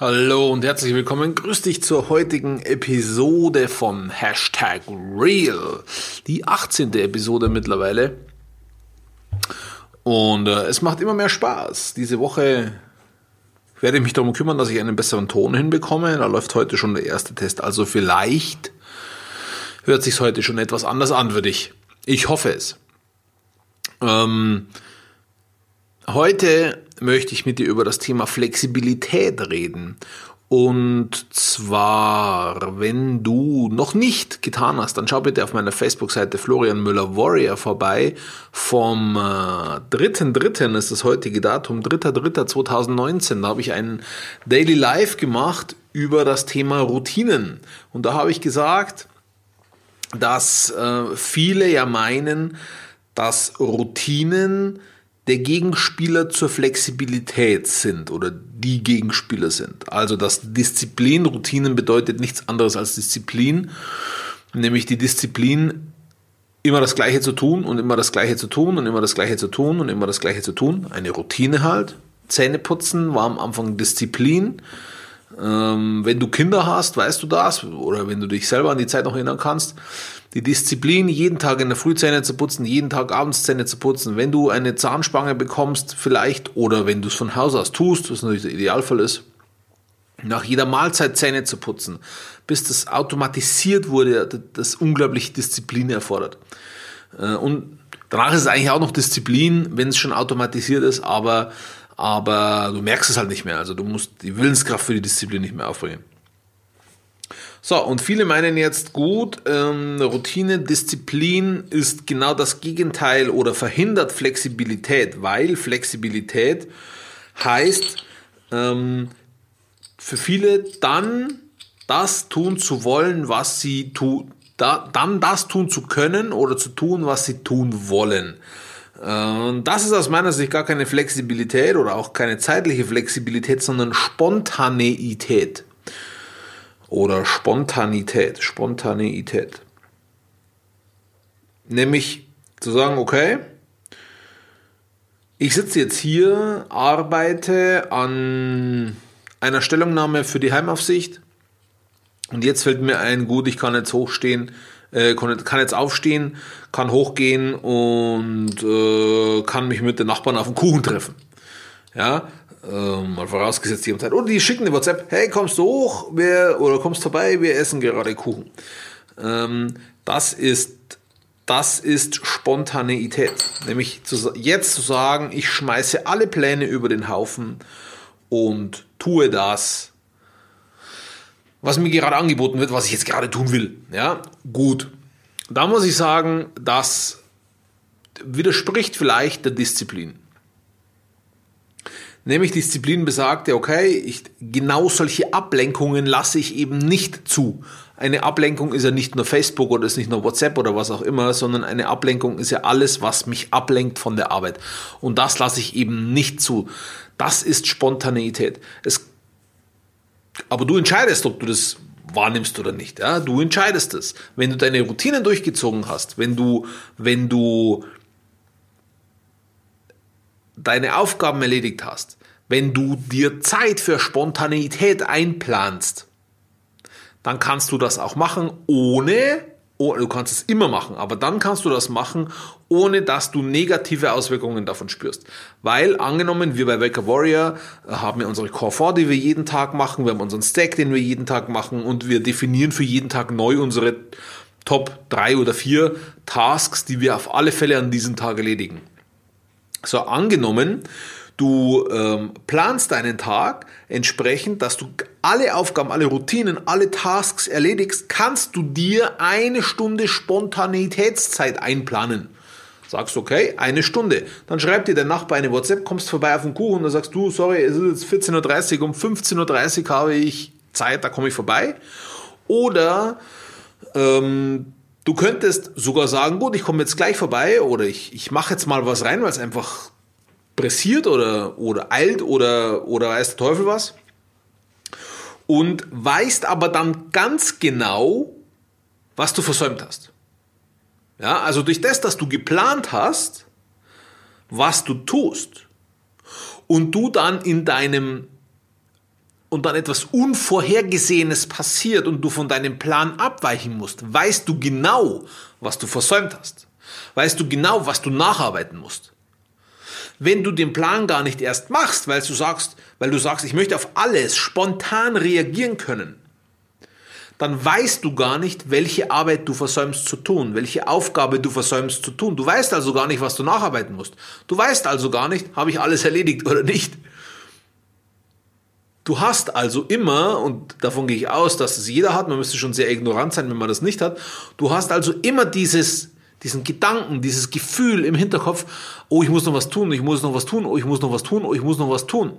Hallo und herzlich willkommen. Grüß dich zur heutigen Episode von Hashtag Real. Die 18. Episode mittlerweile. Und äh, es macht immer mehr Spaß. Diese Woche werde ich mich darum kümmern, dass ich einen besseren Ton hinbekomme. Da läuft heute schon der erste Test. Also vielleicht hört sich heute schon etwas anders an für dich. Ich hoffe es. Ähm, heute möchte ich mit dir über das Thema Flexibilität reden. Und zwar, wenn du noch nicht getan hast, dann schau bitte auf meiner Facebook-Seite Florian Müller Warrior vorbei. Vom äh, 3.3. ist das heutige Datum, 3.3.2019. Da habe ich einen Daily Live gemacht über das Thema Routinen. Und da habe ich gesagt, dass äh, viele ja meinen, dass Routinen der Gegenspieler zur Flexibilität sind oder die Gegenspieler sind. Also dass Disziplin, Routinen bedeutet nichts anderes als Disziplin, nämlich die Disziplin immer das Gleiche zu tun und immer das Gleiche zu tun und immer das Gleiche zu tun und immer das Gleiche zu tun. Eine Routine halt. Zähne putzen war am Anfang Disziplin. Ähm, wenn du Kinder hast, weißt du das, oder wenn du dich selber an die Zeit noch erinnern kannst, die Disziplin, jeden Tag in der Früh Zähne zu putzen, jeden Tag abends Zähne zu putzen, wenn du eine Zahnspange bekommst, vielleicht, oder wenn du es von Haus aus tust, was natürlich der Idealfall ist, nach jeder Mahlzeit Zähne zu putzen, bis das automatisiert wurde, das unglaublich Disziplin erfordert. Äh, und danach ist es eigentlich auch noch Disziplin, wenn es schon automatisiert ist, aber aber du merkst es halt nicht mehr. Also du musst die Willenskraft für die Disziplin nicht mehr aufbringen. So, und viele meinen jetzt, gut, ähm, Routine, Disziplin ist genau das Gegenteil oder verhindert Flexibilität, weil Flexibilität heißt, ähm, für viele dann das tun zu wollen, was sie tun, da, dann das tun zu können oder zu tun, was sie tun wollen. Und das ist aus meiner Sicht gar keine Flexibilität oder auch keine zeitliche Flexibilität, sondern Spontaneität. Oder Spontanität, Spontaneität. Nämlich zu sagen, okay, ich sitze jetzt hier, arbeite an einer Stellungnahme für die Heimaufsicht und jetzt fällt mir ein, gut, ich kann jetzt hochstehen, äh, kann jetzt aufstehen, kann hochgehen und äh, kann mich mit den Nachbarn auf den Kuchen treffen. Ja, äh, mal vorausgesetzt, die haben Zeit. Oder die schicken eine WhatsApp, hey, kommst du hoch wir, oder kommst vorbei, wir essen gerade Kuchen. Ähm, das ist das ist Spontaneität. Nämlich zu, jetzt zu sagen, ich schmeiße alle Pläne über den Haufen und tue das, was mir gerade angeboten wird, was ich jetzt gerade tun will. Ja, gut. Da muss ich sagen, das widerspricht vielleicht der Disziplin. Nämlich Disziplin besagte, okay, ich, genau solche Ablenkungen lasse ich eben nicht zu. Eine Ablenkung ist ja nicht nur Facebook oder ist nicht nur WhatsApp oder was auch immer, sondern eine Ablenkung ist ja alles, was mich ablenkt von der Arbeit. Und das lasse ich eben nicht zu. Das ist Spontaneität. Es aber du entscheidest, ob du das wahrnimmst oder nicht. Ja? Du entscheidest es. Wenn du deine Routinen durchgezogen hast, wenn du, wenn du deine Aufgaben erledigt hast, wenn du dir Zeit für Spontaneität einplanst, dann kannst du das auch machen, ohne Oh, du kannst es immer machen, aber dann kannst du das machen, ohne dass du negative Auswirkungen davon spürst. Weil angenommen, wir bei Waker Warrior äh, haben wir unsere Core 4, die wir jeden Tag machen, wir haben unseren Stack, den wir jeden Tag machen und wir definieren für jeden Tag neu unsere Top 3 oder 4 Tasks, die wir auf alle Fälle an diesem Tag erledigen. So, angenommen, Du ähm, planst deinen Tag entsprechend, dass du alle Aufgaben, alle Routinen, alle Tasks erledigst, kannst du dir eine Stunde Spontaneitätszeit einplanen. Sagst, okay, eine Stunde. Dann schreibt dir der Nachbar eine WhatsApp, kommst vorbei auf den Kuchen und dann sagst du, sorry, es ist jetzt 14.30 Uhr, um 15.30 Uhr habe ich Zeit, da komme ich vorbei. Oder ähm, du könntest sogar sagen, gut, ich komme jetzt gleich vorbei oder ich, ich mache jetzt mal was rein, weil es einfach pressiert oder, oder eilt oder, oder weiß der Teufel was. Und weißt aber dann ganz genau, was du versäumt hast. Ja, also durch das, dass du geplant hast, was du tust, und du dann in deinem und dann etwas Unvorhergesehenes passiert und du von deinem Plan abweichen musst, weißt du genau, was du versäumt hast. Weißt du genau, was du nacharbeiten musst. Wenn du den Plan gar nicht erst machst, weil du sagst, weil du sagst, ich möchte auf alles spontan reagieren können, dann weißt du gar nicht, welche Arbeit du versäumst zu tun, welche Aufgabe du versäumst zu tun. Du weißt also gar nicht, was du nacharbeiten musst. Du weißt also gar nicht, habe ich alles erledigt oder nicht. Du hast also immer, und davon gehe ich aus, dass es jeder hat, man müsste schon sehr ignorant sein, wenn man das nicht hat, du hast also immer dieses, diesen Gedanken, dieses Gefühl im Hinterkopf, oh, ich muss noch was tun, ich muss noch was tun, oh, ich muss noch was tun, oh, ich muss noch was tun.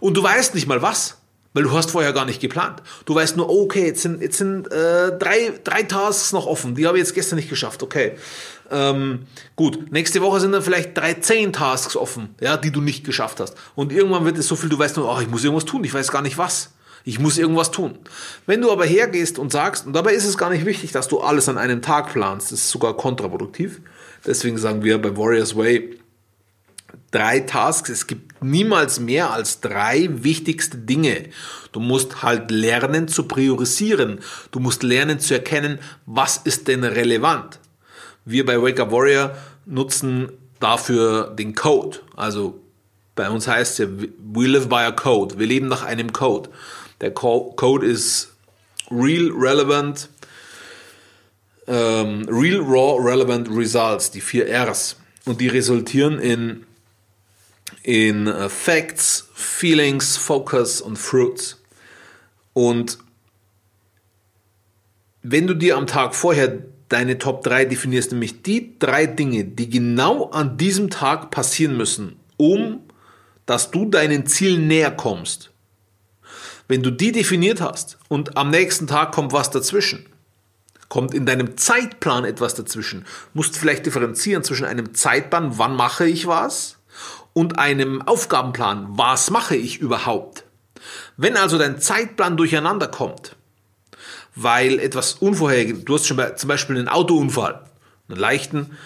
Und du weißt nicht mal was. Weil du hast vorher gar nicht geplant. Du weißt nur, okay, jetzt sind, jetzt sind äh, drei, drei Tasks noch offen. Die habe ich jetzt gestern nicht geschafft. Okay. Ähm, gut, nächste Woche sind dann vielleicht drei, zehn Tasks offen, ja, die du nicht geschafft hast. Und irgendwann wird es so viel, du weißt nur, oh, ich muss irgendwas tun, ich weiß gar nicht was. Ich muss irgendwas tun. Wenn du aber hergehst und sagst, und dabei ist es gar nicht wichtig, dass du alles an einem Tag planst, das ist sogar kontraproduktiv. Deswegen sagen wir bei Warriors Way, drei Tasks. Es gibt niemals mehr als drei wichtigste Dinge. Du musst halt lernen zu priorisieren. Du musst lernen zu erkennen, was ist denn relevant. Wir bei Wake Up Warrior nutzen dafür den Code. Also bei uns heißt es ja, we live by a code. Wir leben nach einem Code. Der Code ist real relevant, ähm, real raw relevant results, die vier Rs. Und die resultieren in in äh, Facts, Feelings, Focus und Fruits. Und wenn du dir am Tag vorher deine Top 3 definierst, nämlich die drei Dinge, die genau an diesem Tag passieren müssen, um dass du deinen Zielen näher kommst. Wenn du die definiert hast und am nächsten Tag kommt was dazwischen, kommt in deinem Zeitplan etwas dazwischen, musst vielleicht differenzieren zwischen einem Zeitplan, wann mache ich was, und einem Aufgabenplan. Was mache ich überhaupt? Wenn also dein Zeitplan durcheinander kommt, weil etwas unvorhergesehenes, du hast schon zum Beispiel einen Autounfall, einen leichten,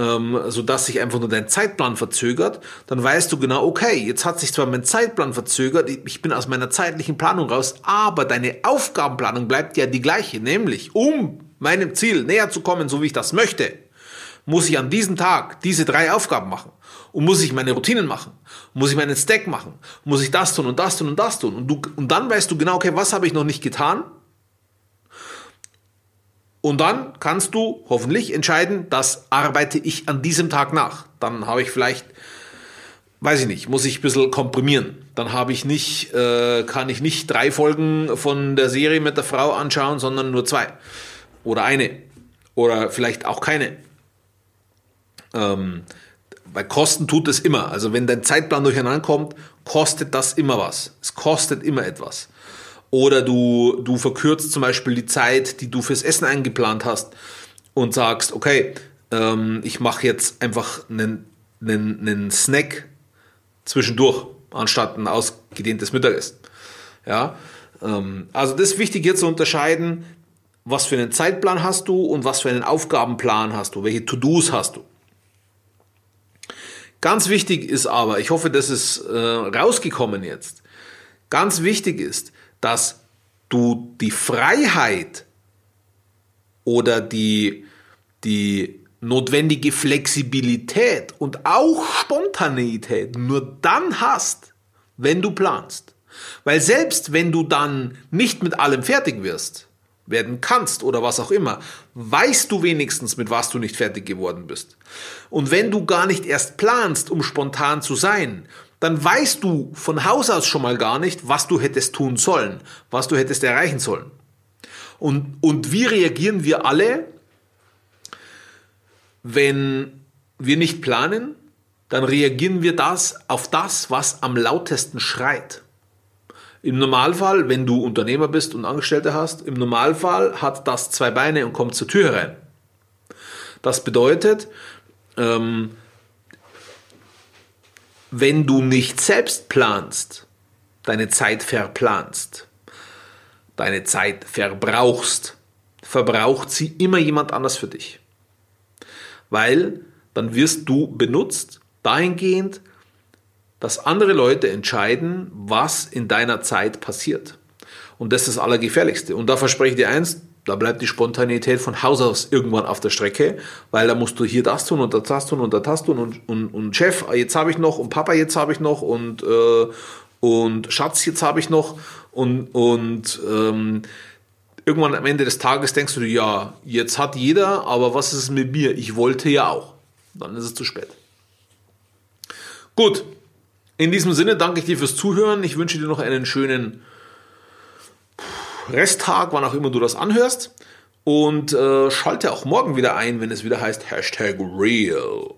ähm, sodass sich einfach nur dein Zeitplan verzögert, dann weißt du genau, okay, jetzt hat sich zwar mein Zeitplan verzögert, ich bin aus meiner zeitlichen Planung raus, aber deine Aufgabenplanung bleibt ja die gleiche, nämlich um meinem Ziel näher zu kommen, so wie ich das möchte, muss ich an diesem Tag diese drei Aufgaben machen. Und muss ich meine Routinen machen? Muss ich meinen Stack machen? Muss ich das tun und das tun und das tun? Und, du, und dann weißt du genau, okay, was habe ich noch nicht getan? Und dann kannst du hoffentlich entscheiden, das arbeite ich an diesem Tag nach. Dann habe ich vielleicht, weiß ich nicht, muss ich ein bisschen komprimieren. Dann habe ich nicht, äh, kann ich nicht drei Folgen von der Serie mit der Frau anschauen, sondern nur zwei. Oder eine. Oder vielleicht auch keine. Ähm, bei Kosten tut es immer. Also wenn dein Zeitplan durcheinander kommt, kostet das immer was. Es kostet immer etwas. Oder du, du verkürzt zum Beispiel die Zeit, die du fürs Essen eingeplant hast und sagst, okay, ähm, ich mache jetzt einfach einen, einen, einen Snack zwischendurch, anstatt ein ausgedehntes Mittagessen. Ja, ähm, also das ist wichtig hier zu unterscheiden, was für einen Zeitplan hast du und was für einen Aufgabenplan hast du, welche To-Dos hast du. Ganz wichtig ist aber, ich hoffe, das ist äh, rausgekommen jetzt, ganz wichtig ist, dass du die Freiheit oder die, die notwendige Flexibilität und auch Spontaneität nur dann hast, wenn du planst. Weil selbst wenn du dann nicht mit allem fertig wirst, werden kannst oder was auch immer, weißt du wenigstens, mit was du nicht fertig geworden bist. Und wenn du gar nicht erst planst, um spontan zu sein, dann weißt du von Haus aus schon mal gar nicht, was du hättest tun sollen, was du hättest erreichen sollen. Und, und wie reagieren wir alle, wenn wir nicht planen? Dann reagieren wir das auf das, was am lautesten schreit. Im Normalfall, wenn du Unternehmer bist und Angestellte hast, im Normalfall hat das zwei Beine und kommt zur Tür herein. Das bedeutet, ähm, wenn du nicht selbst planst, deine Zeit verplanst, deine Zeit verbrauchst, verbraucht sie immer jemand anders für dich. Weil dann wirst du benutzt dahingehend, dass andere Leute entscheiden, was in deiner Zeit passiert. Und das ist das Allergefährlichste. Und da verspreche ich dir eins, da bleibt die Spontanität von Haus aus irgendwann auf der Strecke, weil da musst du hier das tun und das tun und das tun und, und, und Chef, jetzt habe ich noch und Papa, jetzt habe ich noch und, äh, und Schatz, jetzt habe ich noch und, und ähm, irgendwann am Ende des Tages denkst du ja, jetzt hat jeder, aber was ist mit mir? Ich wollte ja auch. Dann ist es zu spät. Gut, in diesem Sinne danke ich dir fürs Zuhören. Ich wünsche dir noch einen schönen Resttag, wann auch immer du das anhörst. Und äh, schalte auch morgen wieder ein, wenn es wieder heißt Hashtag Real.